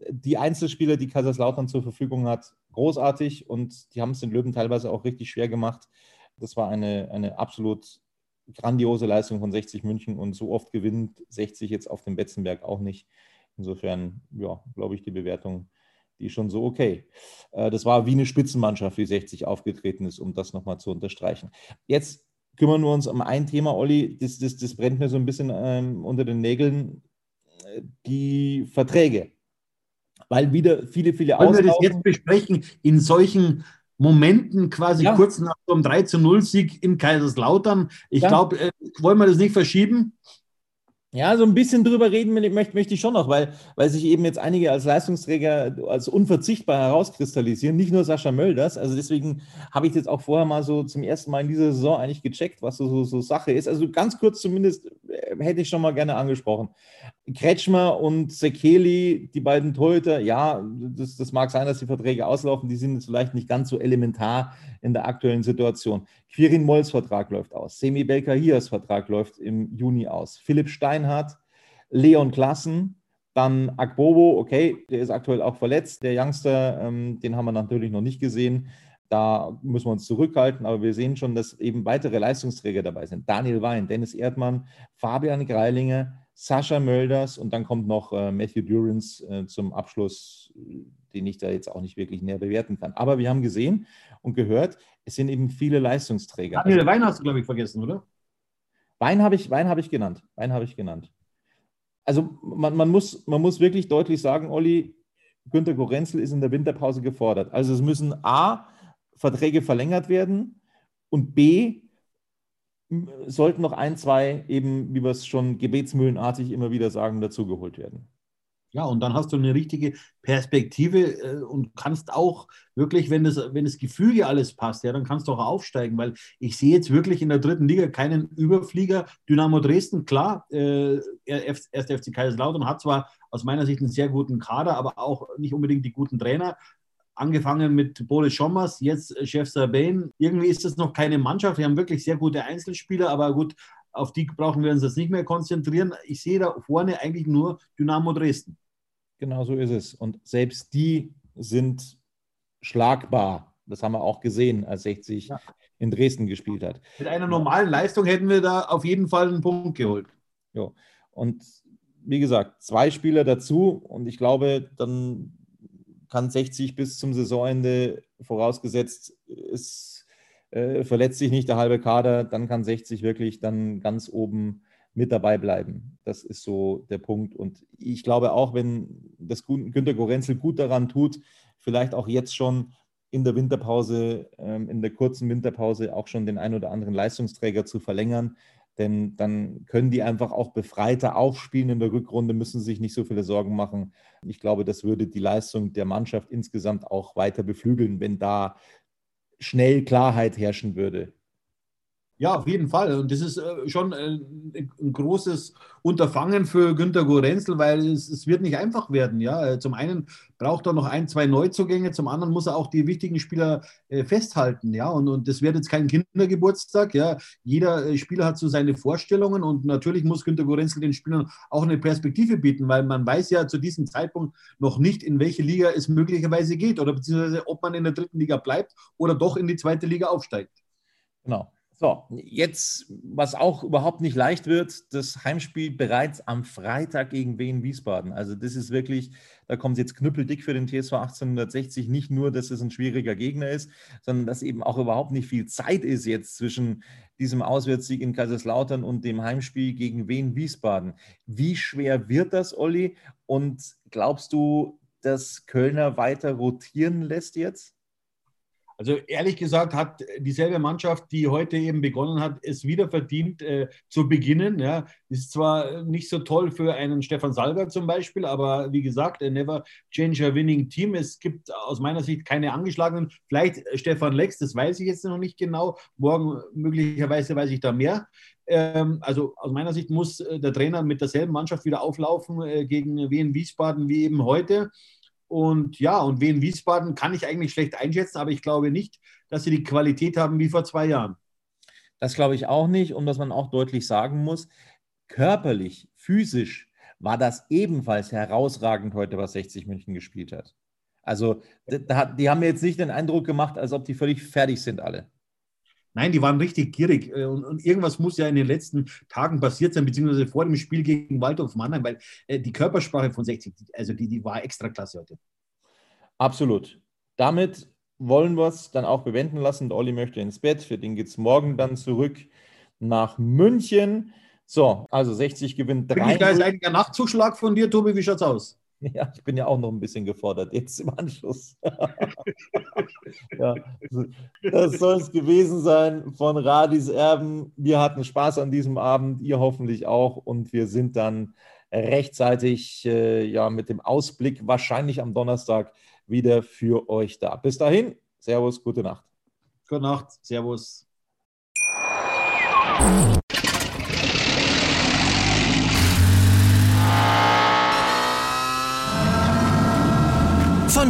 die Einzelspieler, die Kaiserslautern zur Verfügung hat, großartig und die haben es den Löwen teilweise auch richtig schwer gemacht. Das war eine, eine absolut grandiose Leistung von 60 München und so oft gewinnt 60 jetzt auf dem Betzenberg auch nicht. Insofern, ja, glaube ich, die Bewertung, die schon so okay. Äh, das war wie eine Spitzenmannschaft, wie 60 aufgetreten ist, um das nochmal zu unterstreichen. Jetzt kümmern wir uns um ein Thema, Olli, das, das, das brennt mir so ein bisschen ähm, unter den Nägeln, äh, die Verträge. Weil wieder viele, viele Wollen wir das jetzt besprechen in solchen Momenten quasi ja. kurz nach dem 3 zu 0 Sieg in Kaiserslautern. Ich ja. glaube, äh, wollen wir das nicht verschieben? Ja, so ein bisschen drüber reden möchte, möchte ich schon noch, weil, weil sich eben jetzt einige als Leistungsträger als unverzichtbar herauskristallisieren, nicht nur Sascha Mölders. Also deswegen habe ich jetzt auch vorher mal so zum ersten Mal in dieser Saison eigentlich gecheckt, was so, so, so Sache ist. Also ganz kurz zumindest äh, hätte ich schon mal gerne angesprochen. Kretschmer und Sekeli, die beiden Torhüter, ja, das, das mag sein, dass die Verträge auslaufen, die sind jetzt vielleicht nicht ganz so elementar in der aktuellen Situation. Quirin Molls Vertrag läuft aus, Semi Belkahias Vertrag läuft im Juni aus, Philipp Steinhardt, Leon Klassen, dann Akbobo, okay, der ist aktuell auch verletzt, der Youngster, ähm, den haben wir natürlich noch nicht gesehen. Da müssen wir uns zurückhalten, aber wir sehen schon, dass eben weitere Leistungsträger dabei sind. Daniel Wein, Dennis Erdmann, Fabian Greilinger, Sascha Mölders und dann kommt noch äh, Matthew Durance äh, zum Abschluss, den ich da jetzt auch nicht wirklich näher bewerten kann. Aber wir haben gesehen und gehört, es sind eben viele Leistungsträger. Daniel also, Wein hast du, glaube ich, vergessen, oder? Wein habe ich, Wein hab ich genannt. Wein habe ich genannt. Also man, man, muss, man muss wirklich deutlich sagen, Olli, Günter Gorenzel ist in der Winterpause gefordert. Also es müssen A, Verträge verlängert werden und B, sollten noch ein, zwei eben, wie wir es schon gebetsmühlenartig immer wieder sagen, dazugeholt werden. Ja, und dann hast du eine richtige Perspektive äh, und kannst auch wirklich, wenn das, wenn das Gefüge alles passt, ja, dann kannst du auch aufsteigen, weil ich sehe jetzt wirklich in der dritten Liga keinen Überflieger. Dynamo Dresden, klar, äh, erst FC Kaiserslautern hat zwar aus meiner Sicht einen sehr guten Kader, aber auch nicht unbedingt die guten Trainer. Angefangen mit Boris Schommers, jetzt Chef Sabane. Irgendwie ist das noch keine Mannschaft. Wir haben wirklich sehr gute Einzelspieler, aber gut, auf die brauchen wir uns jetzt nicht mehr konzentrieren. Ich sehe da vorne eigentlich nur Dynamo Dresden. Genau so ist es. Und selbst die sind schlagbar. Das haben wir auch gesehen, als 60 ja. in Dresden gespielt hat. Mit einer normalen Leistung hätten wir da auf jeden Fall einen Punkt geholt. Ja. Und wie gesagt, zwei Spieler dazu. Und ich glaube, dann kann 60 bis zum Saisonende, vorausgesetzt, es äh, verletzt sich nicht der halbe Kader, dann kann 60 wirklich dann ganz oben mit dabei bleiben. Das ist so der Punkt. Und ich glaube auch, wenn das Günter Gorenzel gut daran tut, vielleicht auch jetzt schon in der Winterpause, ähm, in der kurzen Winterpause auch schon den ein oder anderen Leistungsträger zu verlängern. Denn dann können die einfach auch befreiter aufspielen in der Rückrunde, müssen sich nicht so viele Sorgen machen. Ich glaube, das würde die Leistung der Mannschaft insgesamt auch weiter beflügeln, wenn da schnell Klarheit herrschen würde. Ja, auf jeden Fall. Und das ist äh, schon äh, ein großes Unterfangen für Günter Gorenzel, weil es, es, wird nicht einfach werden. Ja, äh, zum einen braucht er noch ein, zwei Neuzugänge, zum anderen muss er auch die wichtigen Spieler festhalten. Ja, und, und das wird jetzt kein Kindergeburtstag. Ja, jeder Spieler hat so seine Vorstellungen und natürlich muss Günter Gorenzel den Spielern auch eine Perspektive bieten, weil man weiß ja zu diesem Zeitpunkt noch nicht, in welche Liga es möglicherweise geht oder beziehungsweise ob man in der dritten Liga bleibt oder doch in die zweite Liga aufsteigt. Genau. So, jetzt, was auch überhaupt nicht leicht wird, das Heimspiel bereits am Freitag gegen Wien Wiesbaden. Also das ist wirklich, da kommt es jetzt knüppeldick für den TSV 1860. Nicht nur, dass es ein schwieriger Gegner ist, sondern dass eben auch überhaupt nicht viel Zeit ist jetzt zwischen diesem Auswärtssieg in Kaiserslautern und dem Heimspiel gegen Wien Wiesbaden. Wie schwer wird das, Olli? Und glaubst du, dass Kölner weiter rotieren lässt jetzt? Also ehrlich gesagt hat dieselbe Mannschaft, die heute eben begonnen hat, es wieder verdient äh, zu beginnen. Ja, ist zwar nicht so toll für einen Stefan Salger zum Beispiel, aber wie gesagt, never change a winning team. Es gibt aus meiner Sicht keine angeschlagenen. Vielleicht Stefan Lex, das weiß ich jetzt noch nicht genau. Morgen möglicherweise weiß ich da mehr. Ähm, also aus meiner Sicht muss äh, der Trainer mit derselben Mannschaft wieder auflaufen äh, gegen Wien Wiesbaden wie eben heute. Und ja, und Wien Wiesbaden kann ich eigentlich schlecht einschätzen, aber ich glaube nicht, dass sie die Qualität haben wie vor zwei Jahren. Das glaube ich auch nicht. Und was man auch deutlich sagen muss, körperlich, physisch war das ebenfalls herausragend heute, was 60 München gespielt hat. Also die haben mir jetzt nicht den Eindruck gemacht, als ob die völlig fertig sind alle. Nein, die waren richtig gierig. Äh, und, und, irgendwas muss ja in den letzten Tagen passiert sein, beziehungsweise vor dem Spiel gegen Waldorf Mannheim, weil äh, die Körpersprache von 60, also die, die war extra klasse heute. Absolut. Damit wollen wir es dann auch bewenden lassen. Der Olli möchte ins Bett. Für den geht es morgen dann zurück nach München. So, also 60 gewinnt 3. Da ist ein Nachtzuschlag von dir, Tobi. Wie schaut's aus? *laughs* Ja, ich bin ja auch noch ein bisschen gefordert, jetzt im Anschluss. *laughs* ja, das soll es gewesen sein von Radis Erben. Wir hatten Spaß an diesem Abend, ihr hoffentlich auch. Und wir sind dann rechtzeitig äh, ja, mit dem Ausblick wahrscheinlich am Donnerstag wieder für euch da. Bis dahin, Servus, gute Nacht. Gute Nacht, Servus.